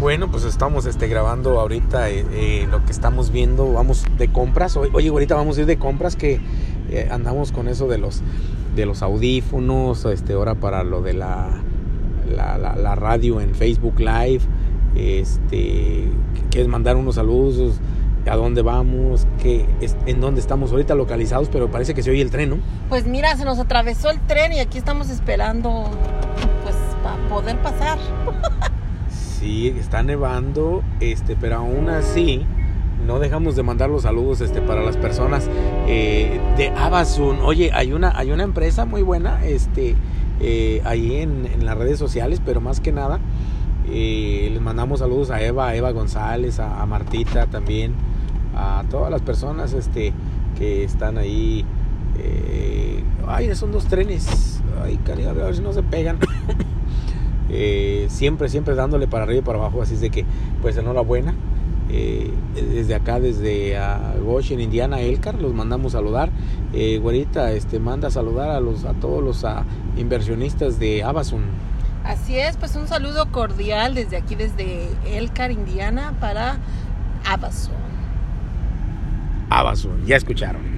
Bueno, pues estamos este, grabando ahorita eh, eh, lo que estamos viendo. Vamos de compras. Oye, ahorita vamos a ir de compras que eh, andamos con eso de los de los audífonos. Este, ahora para lo de la, la, la, radio en Facebook Live. Este, quieres mandar unos saludos. ¿A dónde vamos? ¿Qué, ¿En dónde estamos ahorita localizados? Pero parece que se oye el tren, ¿no? Pues mira, se nos atravesó el tren y aquí estamos esperando, pues, para poder pasar. Sí, está nevando, este, pero aún así no dejamos de mandar los saludos este, para las personas eh, de Abasun. Oye, hay una, hay una empresa muy buena este, eh, ahí en, las redes sociales, pero más que nada eh, les mandamos saludos a Eva, a Eva González, a, Martita también, a todas las personas este, que están ahí. ay, son dos trenes. Ay, cariño, a ver si no se pegan. Siempre, siempre dándole para arriba y para abajo, así es de que, pues enhorabuena. Eh, desde acá, desde uh, Goshen, Indiana, Elcar, los mandamos saludar. Eh, güerita, este, manda a saludar a, los, a todos los inversionistas de Amazon. Así es, pues un saludo cordial desde aquí, desde Elcar, Indiana, para Amazon. Amazon, ya escucharon.